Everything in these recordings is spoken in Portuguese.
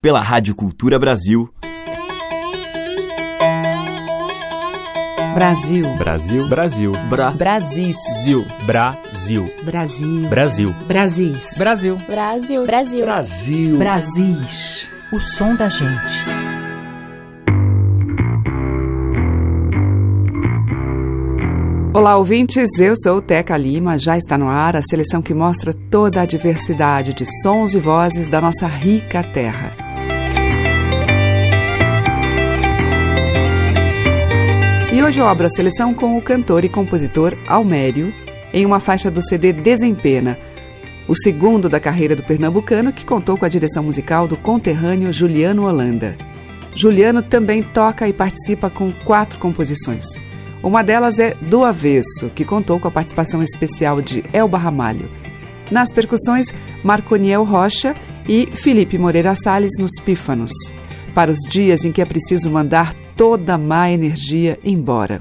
pela Rádio Cultura Brasil. Brasil. Brasil. Brasil. Bra. Brasil. Brasil. Brasil. Brasil. Brasil. Brasil. Brasil. Brasil. Brasil. Brasis. O som da gente. Olá, ouvintes. Eu sou Teca Lima. Já está no ar a seleção que mostra toda a diversidade de sons e vozes da nossa rica terra. Hoje eu abro a seleção com o cantor e compositor Almério, em uma faixa do CD Desempena, o segundo da carreira do pernambucano que contou com a direção musical do conterrâneo Juliano Holanda. Juliano também toca e participa com quatro composições. Uma delas é Do Avesso, que contou com a participação especial de Elba Ramalho. Nas percussões, Marconiel Rocha e Felipe Moreira Salles nos pífanos. Para os dias em que é preciso mandar toda má energia embora.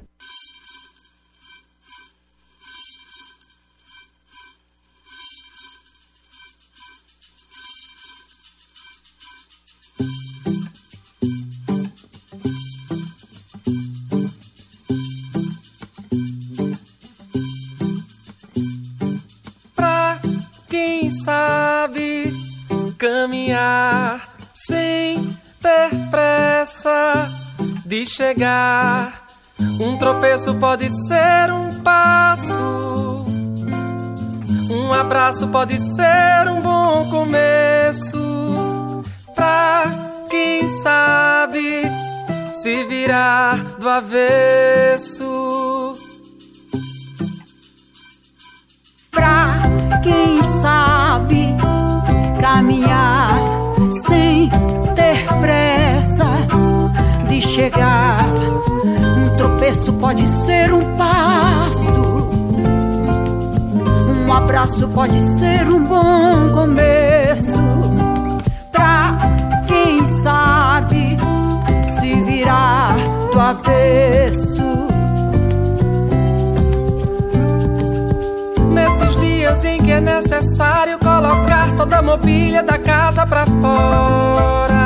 De chegar. Um tropeço pode ser um passo. Um abraço pode ser um bom começo. Pra quem sabe se virar do avesso. Pra quem sabe caminhar sem chegar. Um tropeço pode ser um passo. Um abraço pode ser um bom começo. Pra quem sabe se virar do avesso. Nesses dias em que é necessário colocar toda a mobília da casa pra fora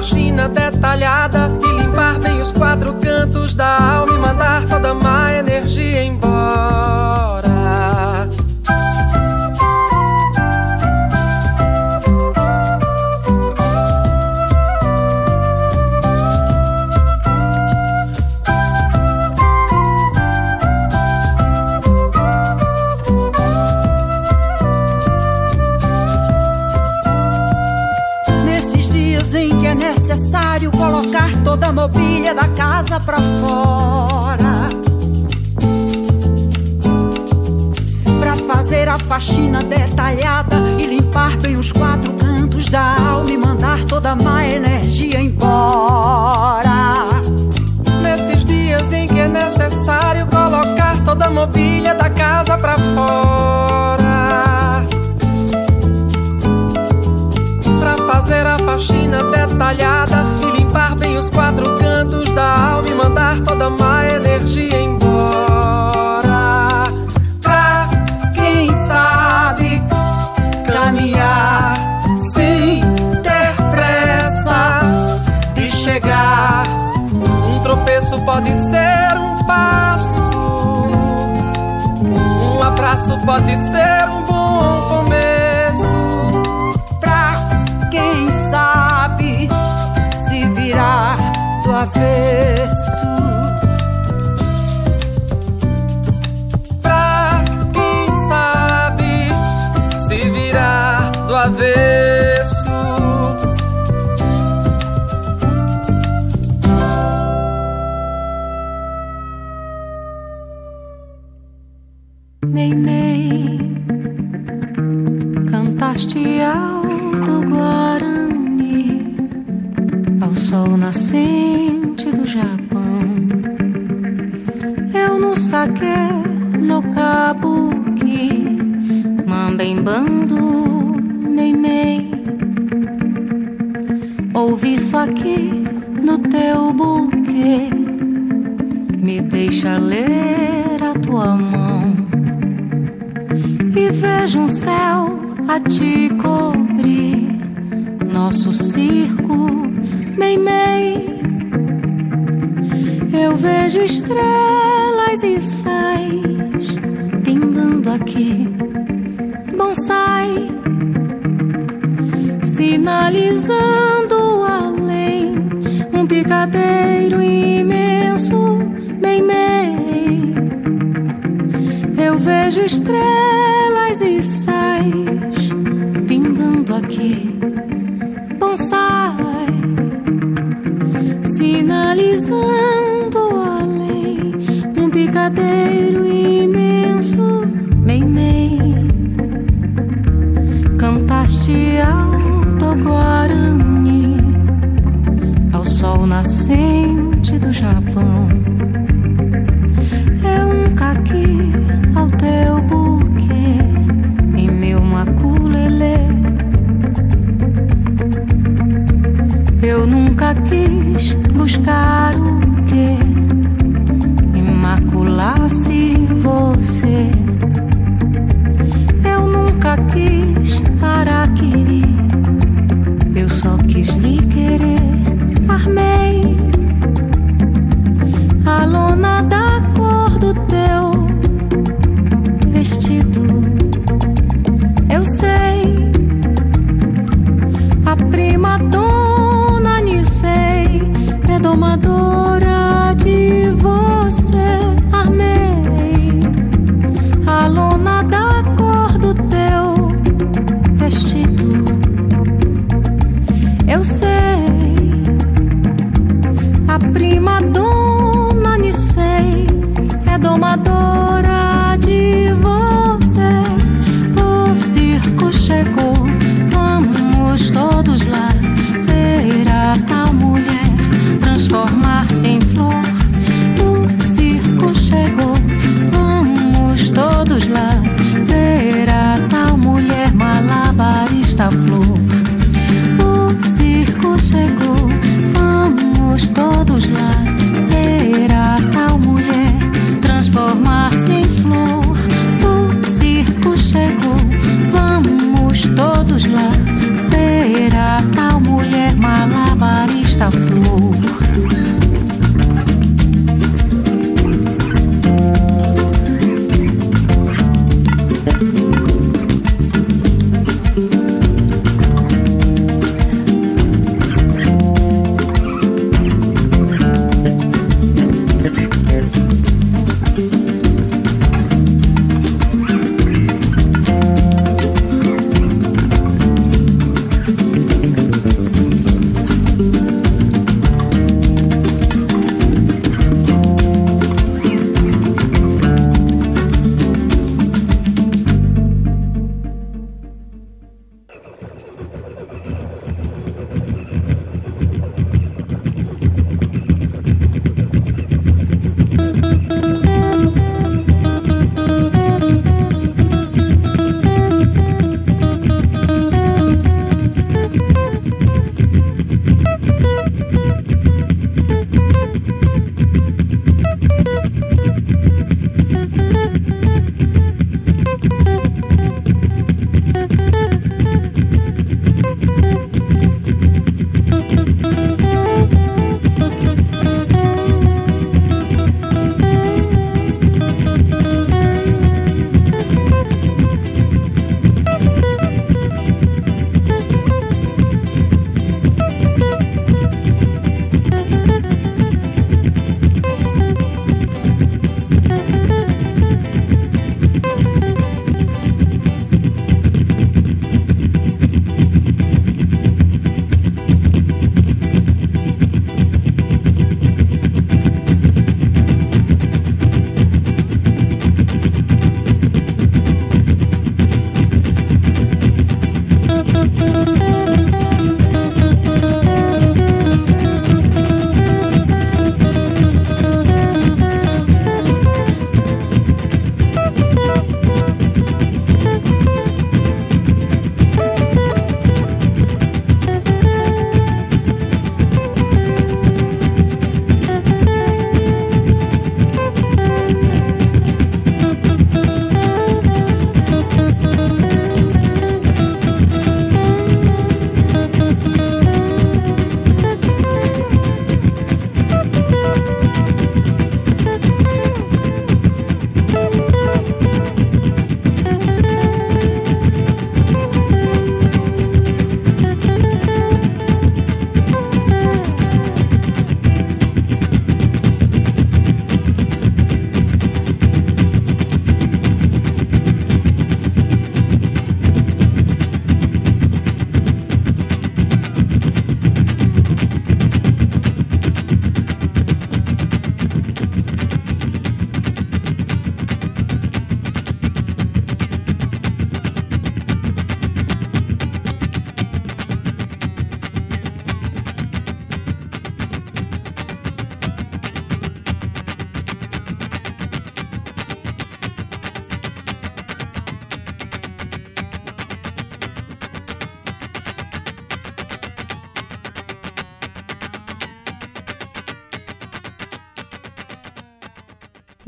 faxina detalhada e limpar bem os quatro cantos da alma e mandar toda má energia embora. Mobília da casa pra fora. Pra fazer a faxina detalhada e limpar bem os quatro cantos da alma e mandar toda a má energia embora. Nesses dias em que é necessário colocar toda a mobília da casa pra fora. Pra fazer a faxina detalhada e limpar pode ser um bom começo. virar do avesso. sol nascente do Japão. Eu no saque, no kabuki, mambembando, meimei. Ouvi isso aqui no teu buquê, me deixa ler a tua mão. E vejo um céu a te cobrir, nosso circo meimei. Eu vejo estrelas e sais pingando aqui. Bonsai sinalizando além um picadeiro imenso. Meimei. Eu vejo estrelas e sais pingando aqui. Bonsai brigadeiro imenso, meimei. Cantaste alto Guarani, ao sol nascente do Japão. É um caqui ao teu buquê, em meu maculelê. Eu nunca quis buscar Krishna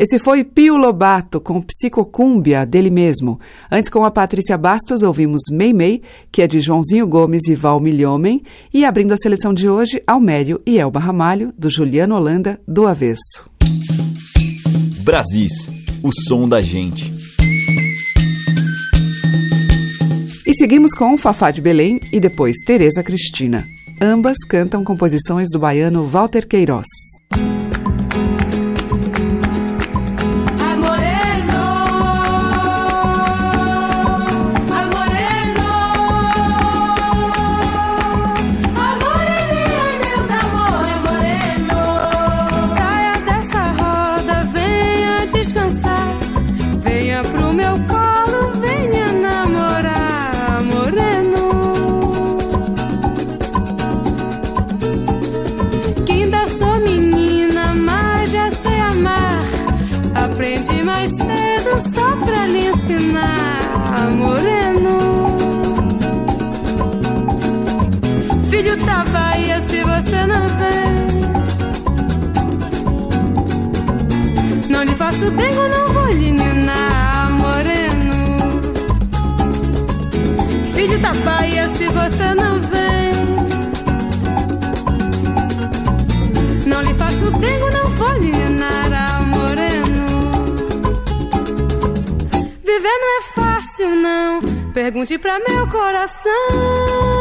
Esse foi Pio Lobato com Psicocúmbia dele mesmo. Antes, com a Patrícia Bastos, ouvimos Mei Mei, que é de Joãozinho Gomes e Val Milhomem. E abrindo a seleção de hoje, Almério e Elba Ramalho, do Juliano Holanda, do Avesso. Brasis, o som da gente. E seguimos com Fafá de Belém e depois Tereza Cristina. Ambas cantam composições do baiano Walter Queiroz. Pergunte pra meu coração.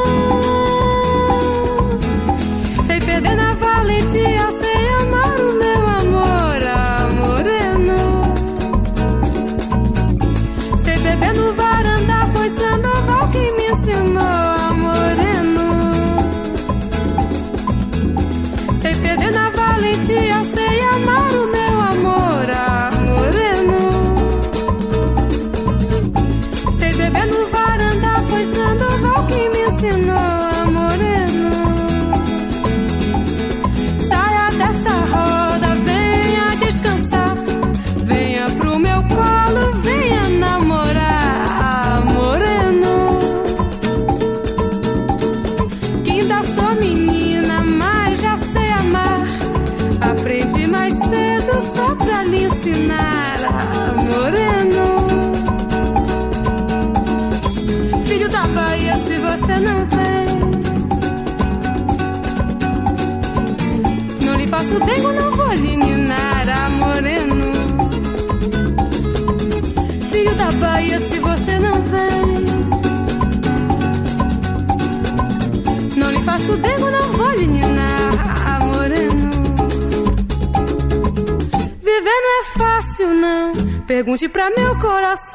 Pergunte pra meu coração.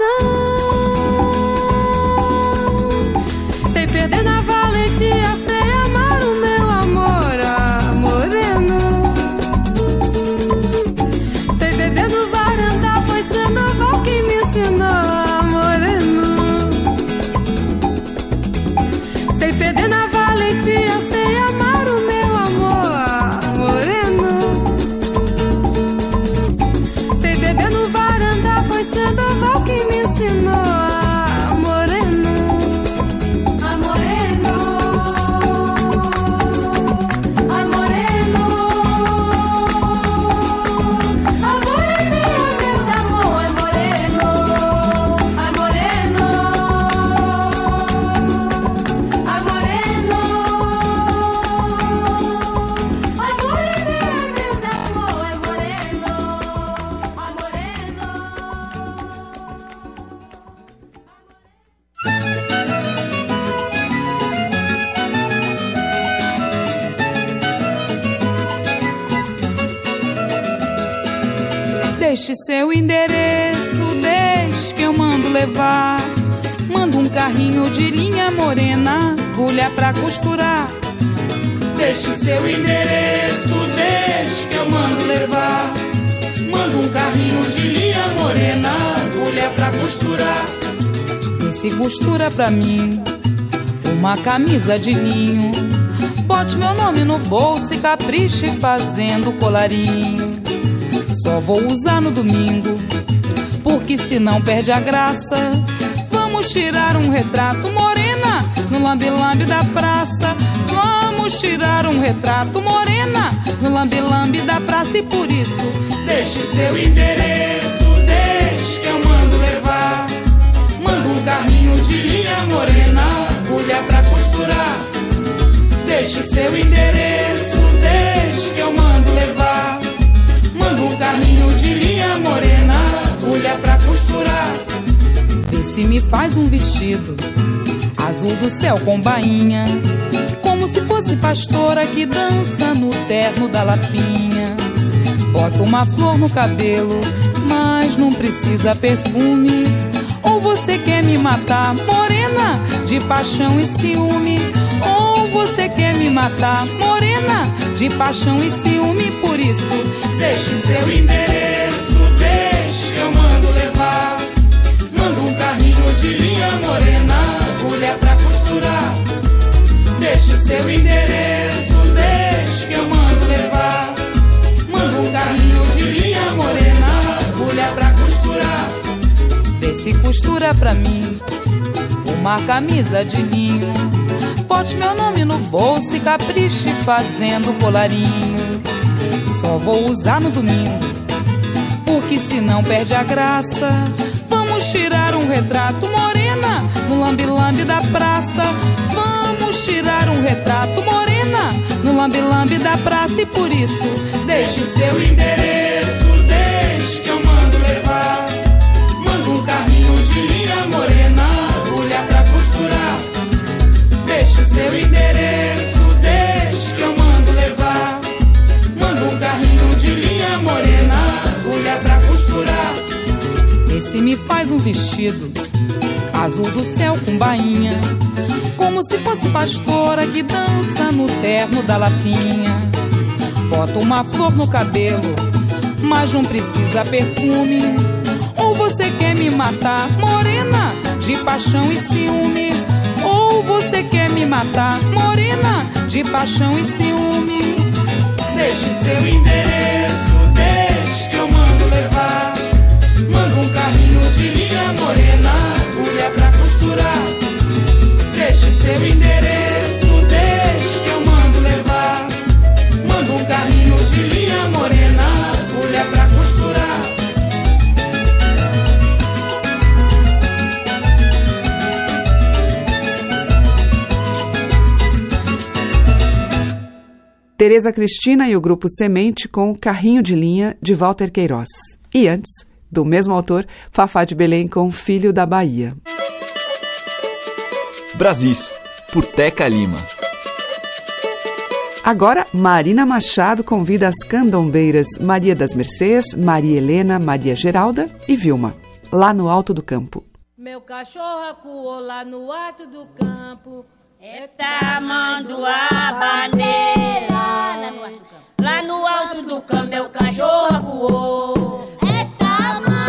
Deixe se costura pra mim uma camisa de linho. Bote meu nome no bolso e capriche fazendo colarinho. Só vou usar no domingo, porque senão perde a graça. Vamos tirar um retrato morena no lambe-lambe da praça. Vamos Vamos tirar um retrato morena no lambe-lambe da praça e por isso deixe seu endereço, céu com bainha, como se fosse pastora que dança no terno da lapinha. Bota uma flor no cabelo, mas não precisa perfume. Ou você quer me matar, morena, de paixão e ciúme? Ou você quer me matar, morena, de paixão e ciúme? Por isso, deixe seu endereço, deixe eu mando levar. Mando um carrinho de linha morena, agulha pra costurar. Deixe seu endereço, deixe que eu mando levar. Mando um carrinho de linha morena, agulha pra costurar. Vê se costura pra mim uma camisa de linho. Bote meu nome no bolso e capriche fazendo colarinho. Só vou usar no domingo, porque senão perde a graça. Vamos tirar um retrato morena no lambe-lambe da praça. Tirar um retrato morena no lambe-lambe da praça e por isso deixe seu endereço, deixe que eu mando levar. Mando um carrinho de linha morena, agulha pra costurar. Deixe seu endereço, deixe que eu mando levar. Mando um carrinho de linha morena, agulha pra costurar. Esse me faz um vestido azul do céu com bainha, como se fosse pastora que dança no terno da lapinha. Bota uma flor no cabelo, mas não precisa perfume. Ou você quer me matar, morena, de paixão e ciúme? Ou você quer me matar, morena, de paixão e ciúme? Deixe seu endereço, deixe que eu mando levar. Mando um carrinho de linha morena, agulha pra costurar. Deixe seu endereço, deixe que eu mando levar. Mando um carrinho de linha morena, agulha pra costurar. Tereza Cristina e o grupo Semente com Carrinho de Linha de Walter Queiroz. E antes, do mesmo autor, Fafá de Belém com Filho da Bahia. Brasis, por Teca Lima. Agora, Marina Machado convida as candombeiras Maria das Mercês, Maria Helena, Maria Geralda e Vilma, lá no Alto do Campo. Meu cachorro acuou lá no alto do campo. É tamanduá bandeira. Lá no alto do campo, meu cachorro acuou. É tamanduá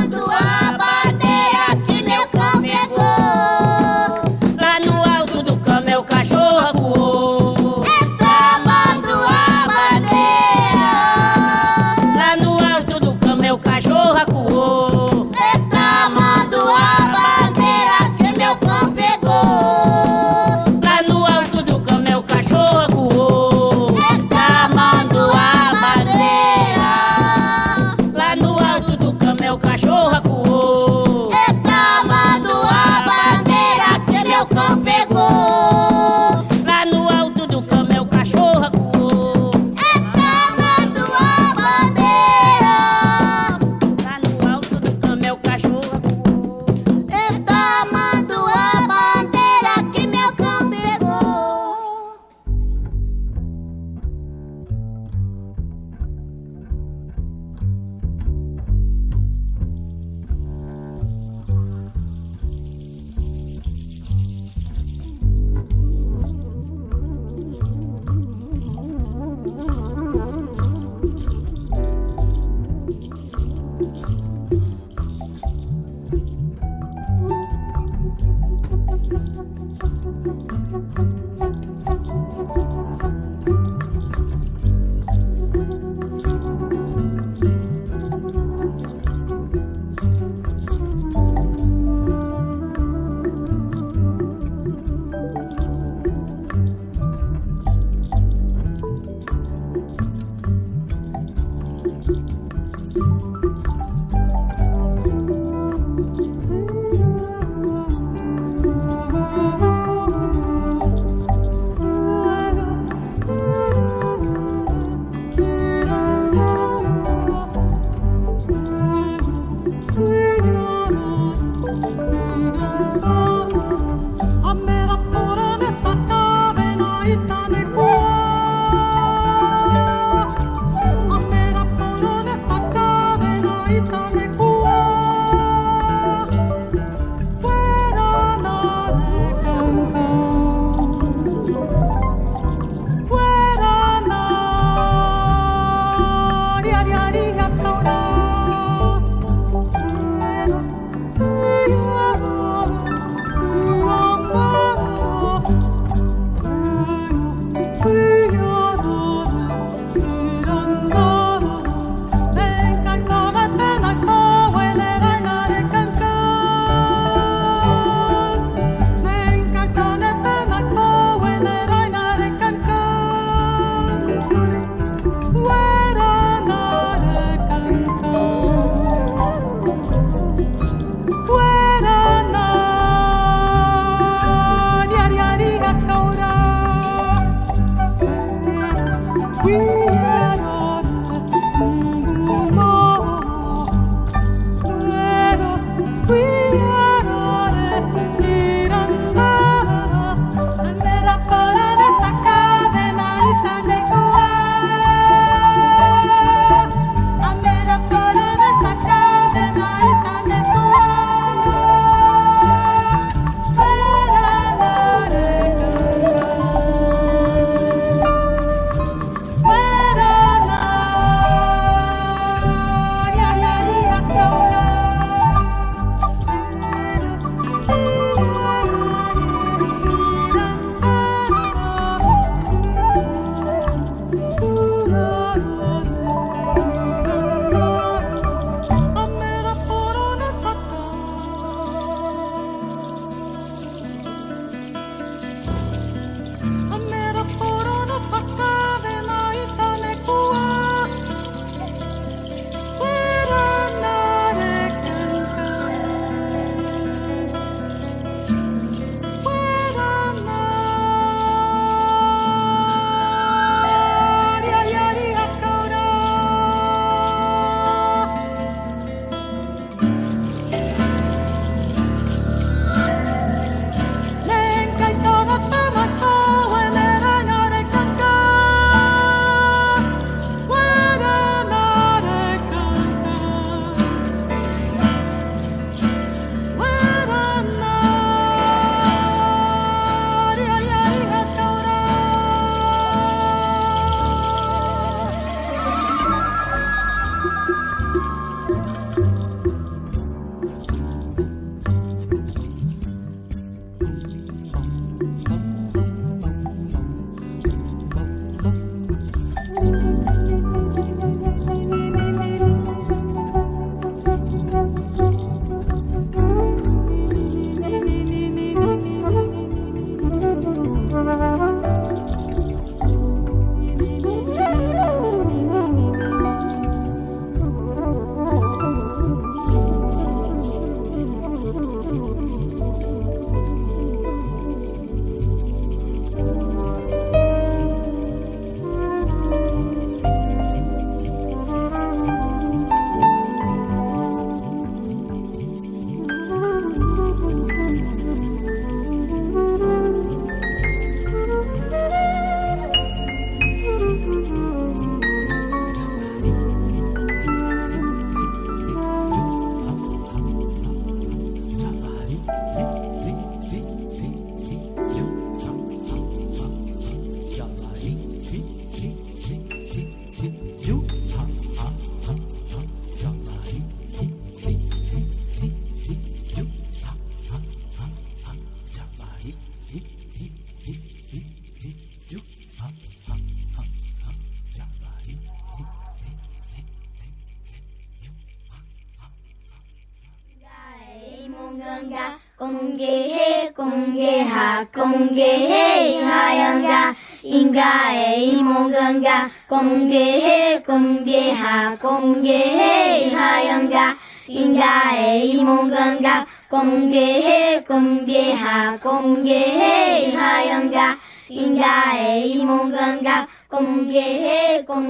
Kum ge he kum ha kum he ha yanga inga e imonganga kum ge he kum ha kum he ha yanga inga e imonganga kum ge he kum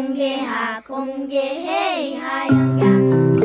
ha kum he ha yanga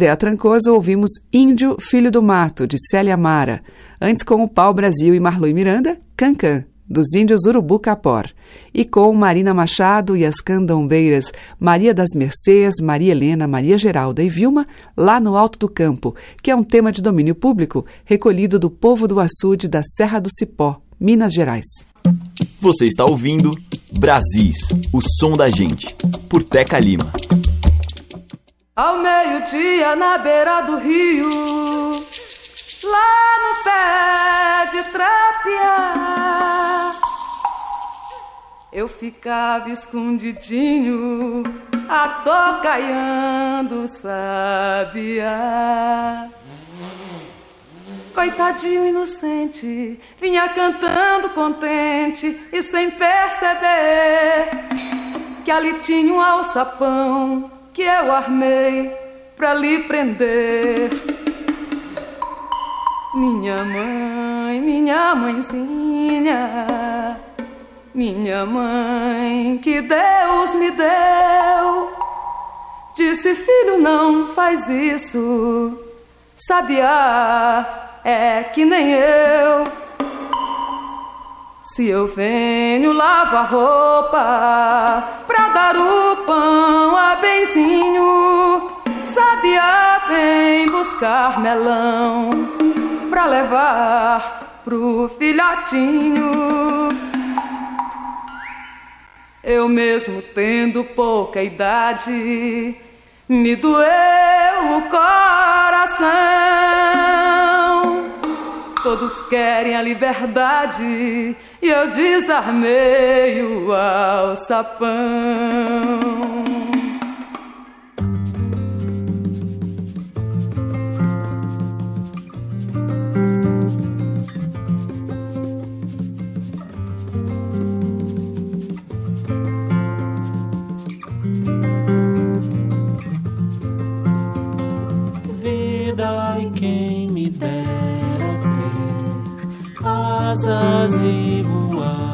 Com a Dea Trancoso, ouvimos Índio, Filho do Mato, de Célia Mara. Antes, com o Pau Brasil e Marlui Miranda, Cancan, dos índios Urubu Capor. E com Marina Machado e as candombeiras Maria das Mercês, Maria Helena, Maria Geralda e Vilma, Lá no Alto do Campo, que é um tema de domínio público recolhido do povo do açude da Serra do Cipó, Minas Gerais. Você está ouvindo Brasis, o som da gente, por Teca Lima. Ao meio-dia na beira do rio, lá no pé de trapear, eu ficava escondidinho, atocaiando sabiá. Coitadinho inocente, vinha cantando contente e sem perceber que ali tinha um alçapão que eu armei pra lhe prender. Minha mãe, minha mãezinha, minha mãe que Deus me deu, disse: Filho, não faz isso, sabiá é que nem eu. Se eu venho lavar roupa pra dar o pão a benzinho, sabia vem buscar melão pra levar pro filhotinho. Eu mesmo tendo pouca idade, me doeu o coração. Todos querem a liberdade e eu desarmei o alçapão. Asas e voar.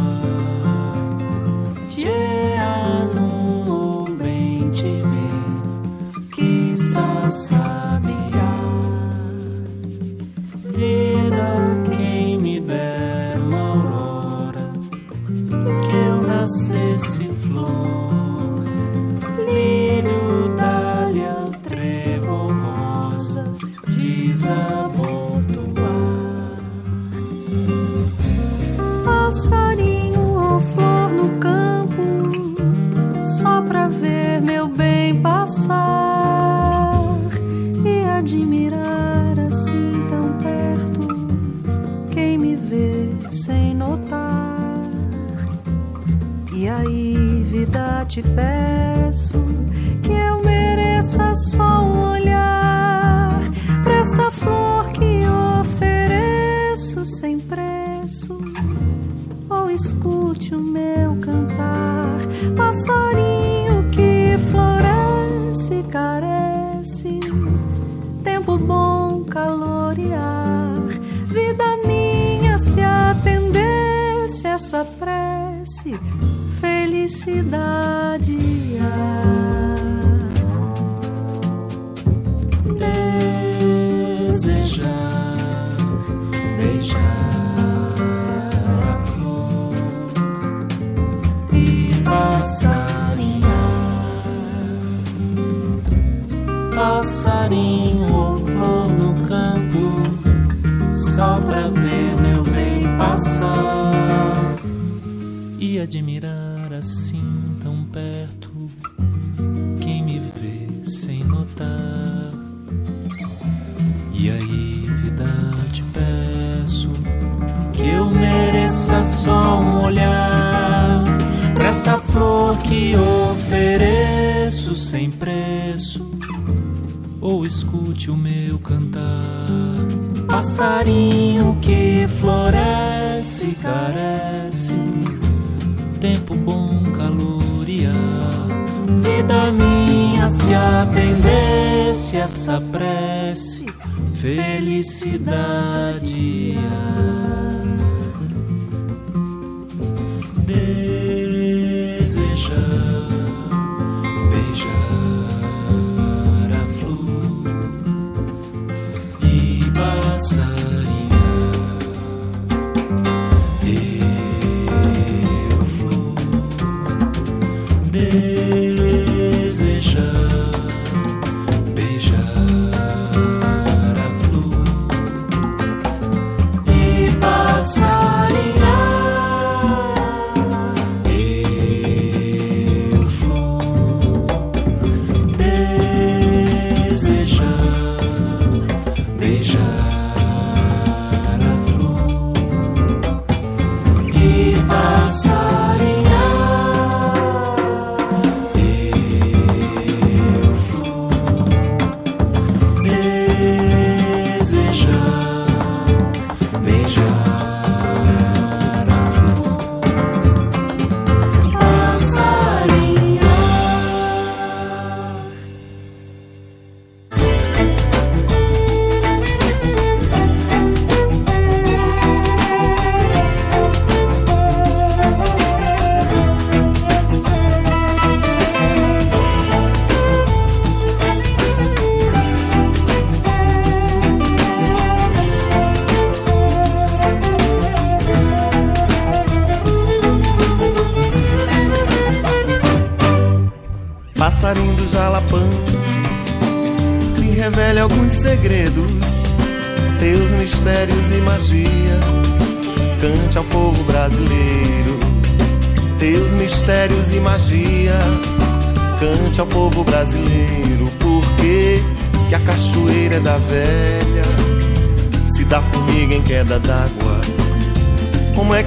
Passarinho ou flor no campo, só pra ver meu bem passar e admirar assim tão perto quem me vê sem notar. E aí, vida, te peço que eu mereça só um olhar pra essa flor que ofereço sem preço. Ou escute o meu cantar, passarinho que floresce, carece, tempo bom, calor e ar. Vida minha, se atendesse essa prece felicidade. Desejar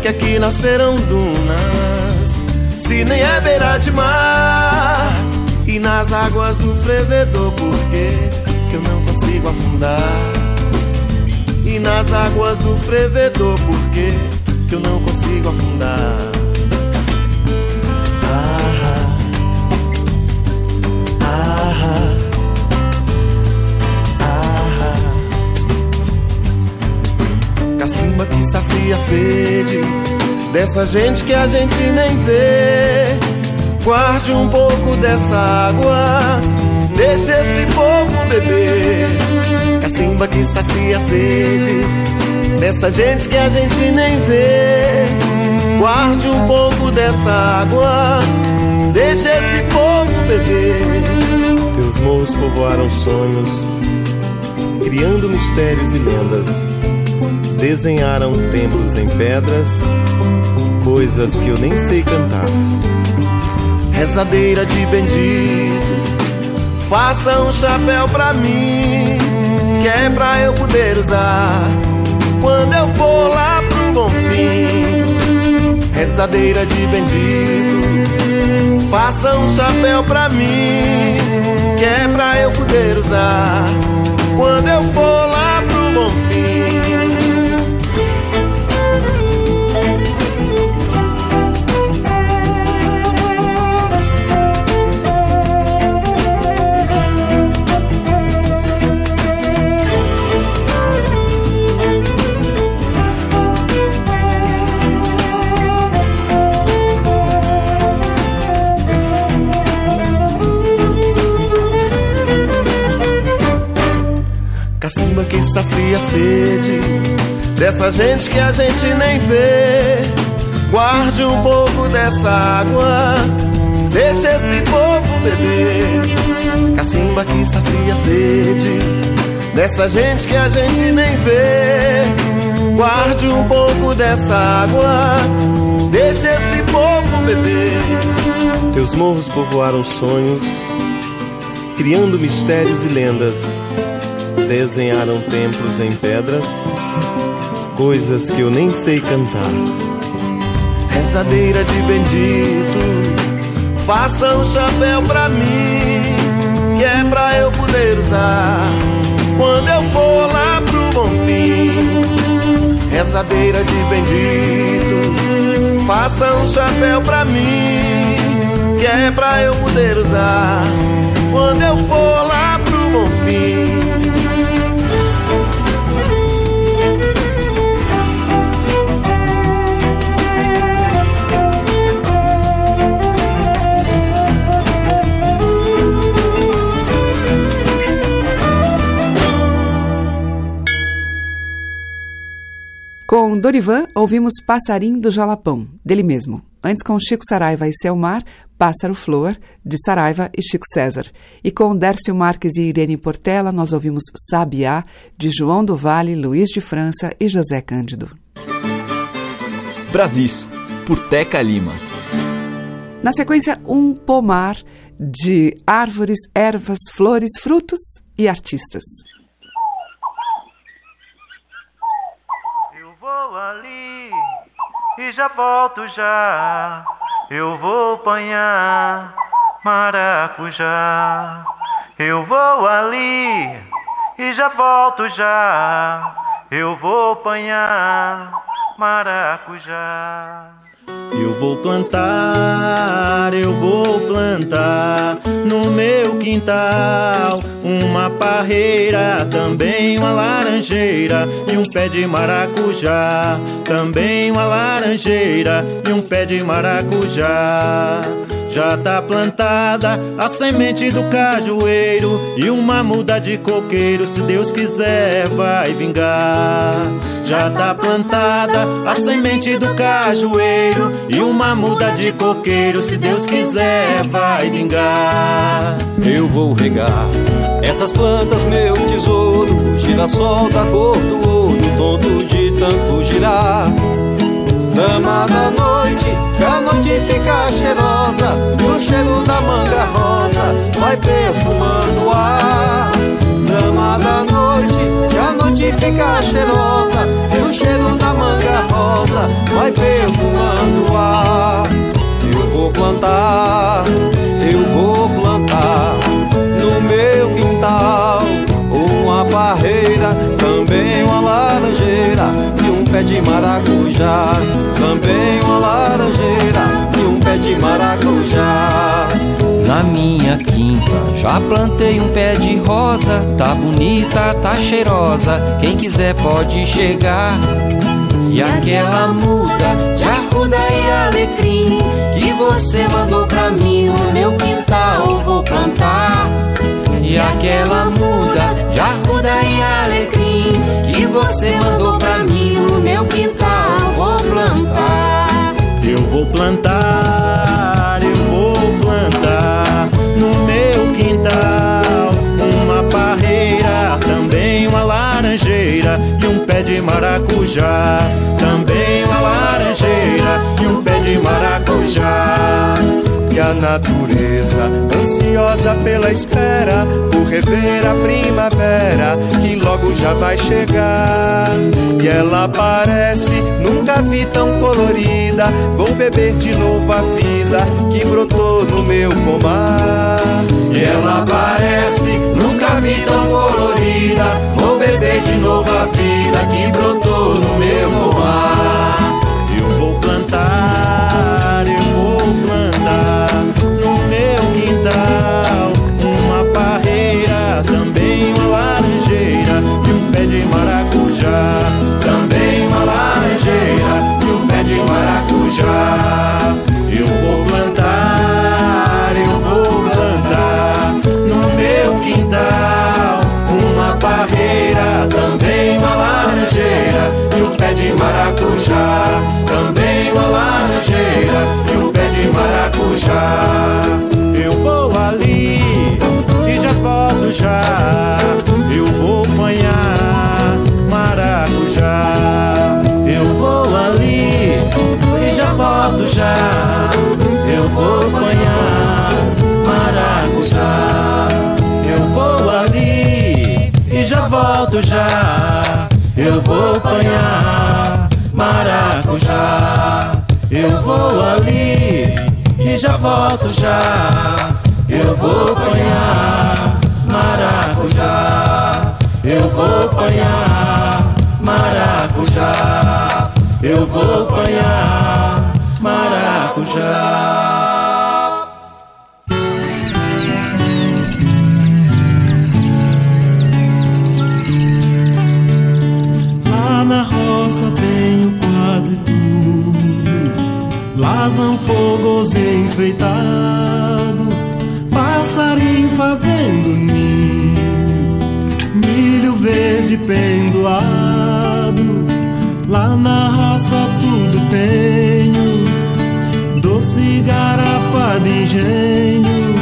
que aqui nasceram dunas, se nem é beira de mar? E nas águas do frevedor, por que eu não consigo afundar? E nas águas do frevedor, por que que eu não consigo afundar? Que sacia a sede dessa gente que a gente nem vê. Guarde um pouco dessa água, deixe esse povo beber. Cacimba que sacia a sede dessa gente que a gente nem vê. Guarde um pouco dessa água, deixe esse povo beber. Teus morros povoaram sonhos, criando mistérios e lendas. Desenharam templos em pedras, coisas que eu nem sei cantar. Rezadeira de bendito, faça um chapéu pra mim, que é pra eu poder usar quando eu for lá pro bom fim. Rezadeira de bendito, faça um chapéu pra mim, que é pra eu poder usar quando eu for lá que sacia a sede dessa gente que a gente nem vê. Guarde um pouco dessa água, deixe esse povo beber. Cacimba que sacia a sede dessa gente que a gente nem vê. Guarde um pouco dessa água, deixe esse povo beber. Teus morros povoaram sonhos, criando mistérios e lendas desenharam templos em pedras, coisas que eu nem sei cantar. Rezadeira de bendito, faça um chapéu pra mim, que é pra eu poder usar quando eu for lá pro bom fim. Rezadeira de bendito, faça um chapéu pra mim, que é pra eu poder usar quando eu for lá Com Dorivan, ouvimos Passarinho do Jalapão, dele mesmo. Antes, com Chico Saraiva e Selmar, Pássaro Flor, de Saraiva e Chico César. E com Dércio Marques e Irene Portela, nós ouvimos Sabiá, de João do Vale, Luiz de França e José Cândido. Brasis, por Teca Lima. Na sequência, um pomar de árvores, ervas, flores, frutos e artistas. vou ali e já volto já. Eu vou apanhar maracujá. Eu vou ali e já volto já. Eu vou apanhar maracujá. Eu vou plantar, eu vou plantar no meu quintal uma parreira, também uma laranjeira e um pé de maracujá. Também uma laranjeira e um pé de maracujá. Já tá plantada a semente do cajueiro e uma muda de coqueiro, se Deus quiser, vai vingar. Já tá plantada a semente do cajueiro e uma muda de coqueiro, se Deus quiser, vai vingar. Eu vou regar essas plantas, meu tesouro, girassol da cor do ouro, tonto de tanto girar. Dama da noite, que a noite fica cheirosa O cheiro da manga rosa vai perfumando o ar. Dama da noite, que a noite fica cheirosa O cheiro da manga rosa vai perfumando o ar. Eu vou plantar, eu vou plantar No meu quintal uma parreira, também uma laranjeira pé de maracujá. Também uma laranjeira e um pé de maracujá. Na minha quinta já plantei um pé de rosa, tá bonita, tá cheirosa. Quem quiser pode chegar. E aquela muda de arruda e alecrim que você mandou pra mim no meu quintal vou plantar. E aquela muda de arruda e alecrim Que você mandou pra mim no meu quintal Vou plantar. Eu vou plantar, eu vou plantar No meu quintal Uma parreira, também uma laranjeira E um pé de maracujá. Também uma laranjeira e um pé de maracujá. E a natureza, ansiosa pela espera por rever a primavera que logo já vai chegar. E ela parece, nunca vi tão colorida. Vou beber de novo a vida que brotou no meu pomar. E ela parece, nunca vi tão colorida. Vou beber de novo a vida que brotou no meu pomar. Vou ali e já volto já. Eu vou apanhar maracujá. Eu vou apanhar maracujá. Eu vou apanhar maracujá. Lazam fogos enfeitado, passarinho fazendo ninho, milho verde pendoado. Lá na roça tudo tenho, doce garapa de engenho,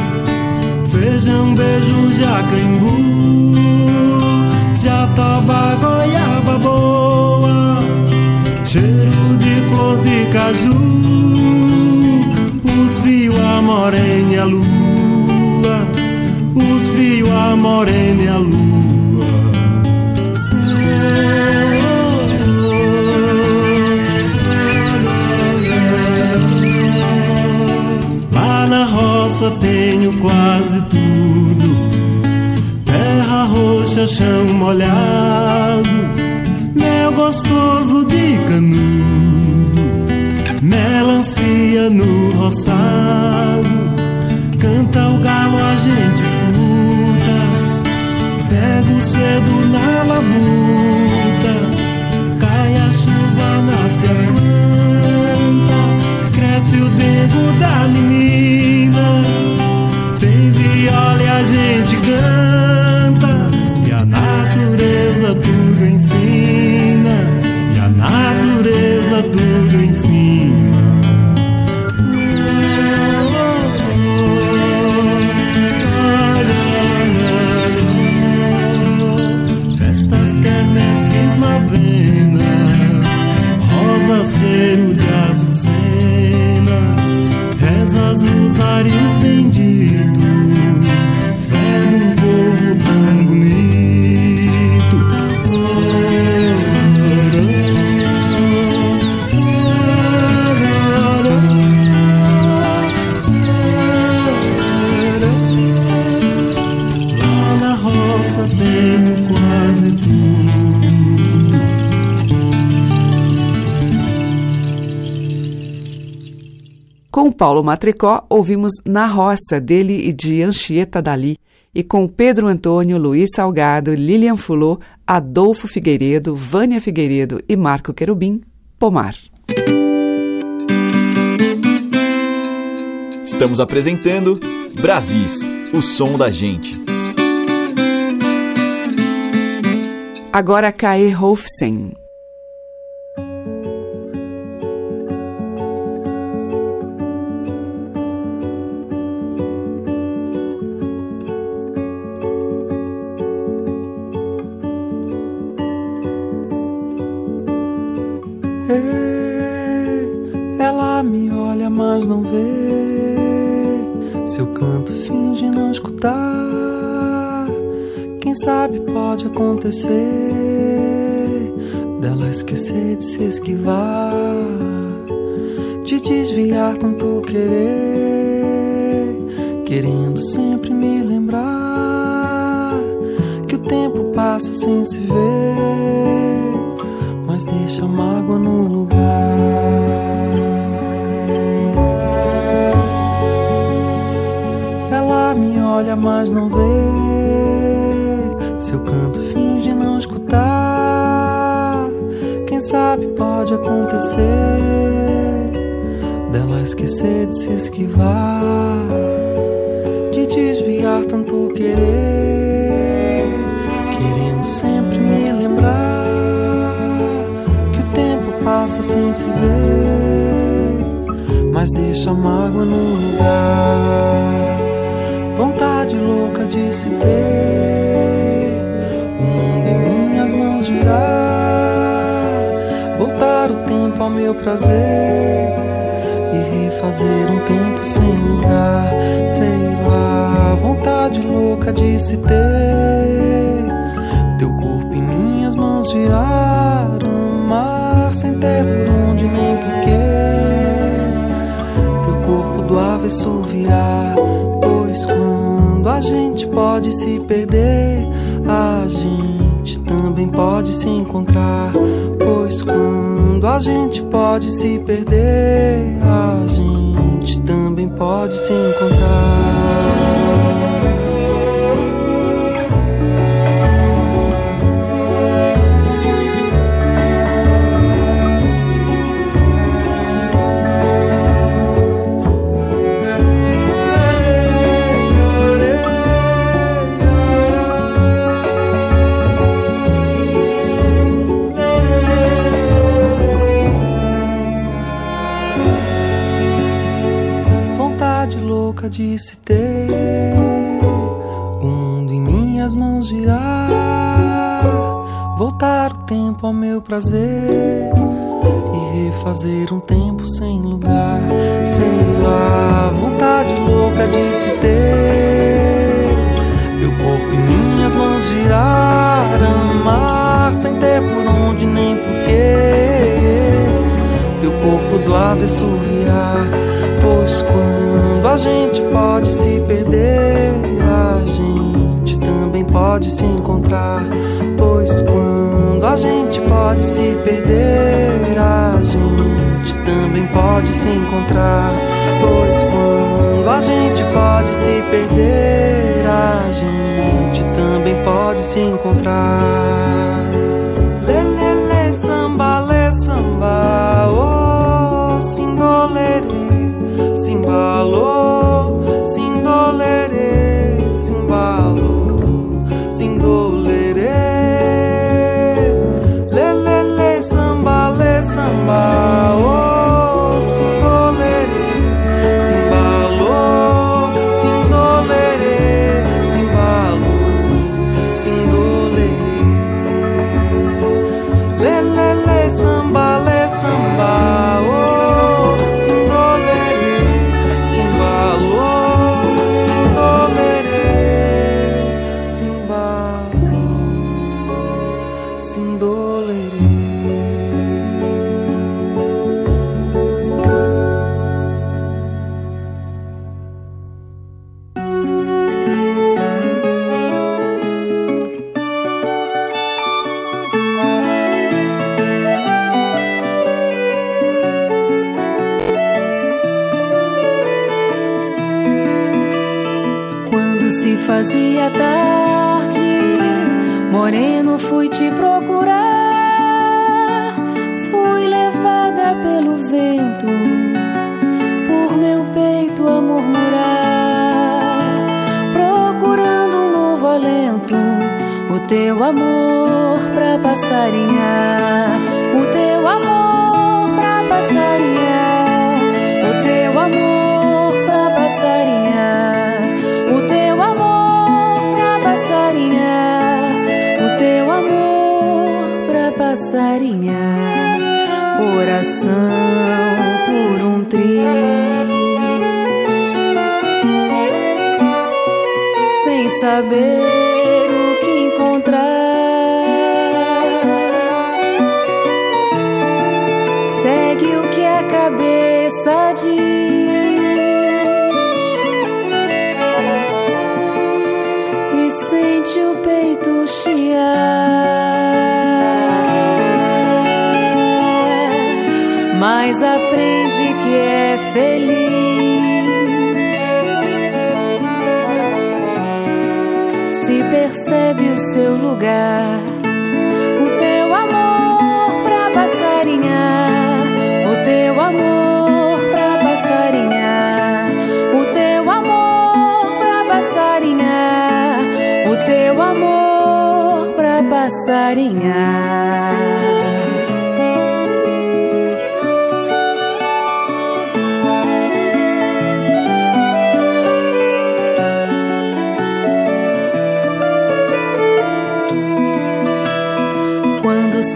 feijão, beijo, jacaimbu, jataba, goiaba boa, cheiro de flor de caju, morena lua, os fios a morena lua. Na roça tenho quase tudo Terra roxa, chão molhado Mel gostoso de canudo Melancia no roçado Canta o galo, a gente escuta. Pego cedo na labuta. Cai a chuva na semana. Cresce o dedo da menina. Tem viola e a gente. pena, rosa cheiro de açucena, rezas rosários benditos. Paulo Matricó, ouvimos Na Roça, dele e de Anchieta Dali, e com Pedro Antônio, Luiz Salgado, Lilian Fulô, Adolfo Figueiredo, Vânia Figueiredo e Marco Querubim, Pomar. Estamos apresentando Brasis, o som da gente. Agora Kae Rolfsen. Deixa mágoa no lugar. Ela me olha, mas não vê. Seu canto finge não escutar. Quem sabe pode acontecer dela esquecer de se esquivar, sem se ver, mas deixa a mágoa no lugar. Vontade louca de se ter o mundo em minhas mãos girar, voltar o tempo ao meu prazer e refazer um tempo sem lugar, sei lá. Vontade louca de se ter teu corpo em minhas mãos girar, amar sem ter avesso virar, pois quando a gente pode se perder, a gente também pode se encontrar. Pois quando a gente pode se perder, a gente também pode se encontrar. Louca de se ter o mundo em minhas mãos girar, voltar o tempo ao meu prazer e refazer um tempo sem lugar, sei lá. Vontade louca de se ter teu corpo em minhas mãos girar, amar sem ter por onde nem porquê. Teu corpo do avesso virar, pois quando a gente pode se perder, a gente também pode se encontrar. Pois quando a gente pode se perder, a gente também pode se encontrar. Pois quando a gente pode se perder, a gente também pode se encontrar. calor. Fazia tarde, moreno fui te procurar. Fui levada pelo vento, por meu peito a murmurar, procurando um novo alento, o teu amor pra passarinhar, o teu amor pra passarinhar, coração por um triz, sem saber aprende que é feliz. Se percebe o seu lugar. O teu amor pra passarinhar. O teu amor pra passarinhar. O teu amor pra passarinhar. O teu amor pra passarinhar.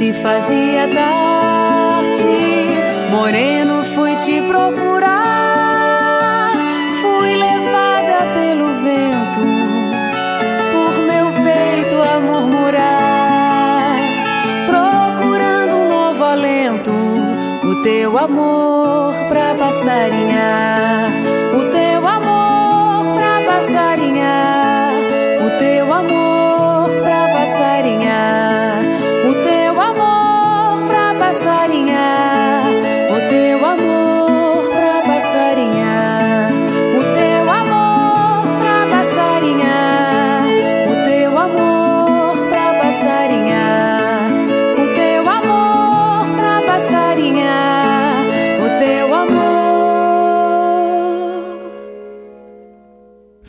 Se fazia tarde, moreno fui te procurar. Fui levada pelo vento, por meu peito a murmurar, procurando um novo alento, o teu amor pra passarinhar,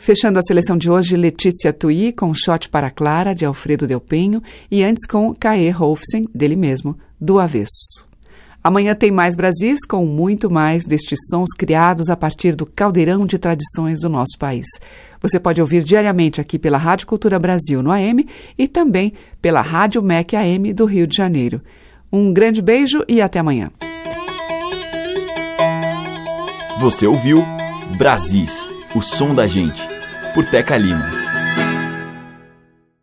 Fechando a seleção de hoje, Letícia Tui com Shot para Clara, de Alfredo Del Penho, e antes com Caê Rolfsen, dele mesmo, do Avesso. Amanhã tem mais Brasis, com muito mais destes sons criados a partir do caldeirão de tradições do nosso país. Você pode ouvir diariamente aqui pela Rádio Cultura Brasil no AM e também pela Rádio MEC AM do Rio de Janeiro. Um grande beijo e até amanhã. Você ouviu Brasis, o som da gente, por Teca Lima.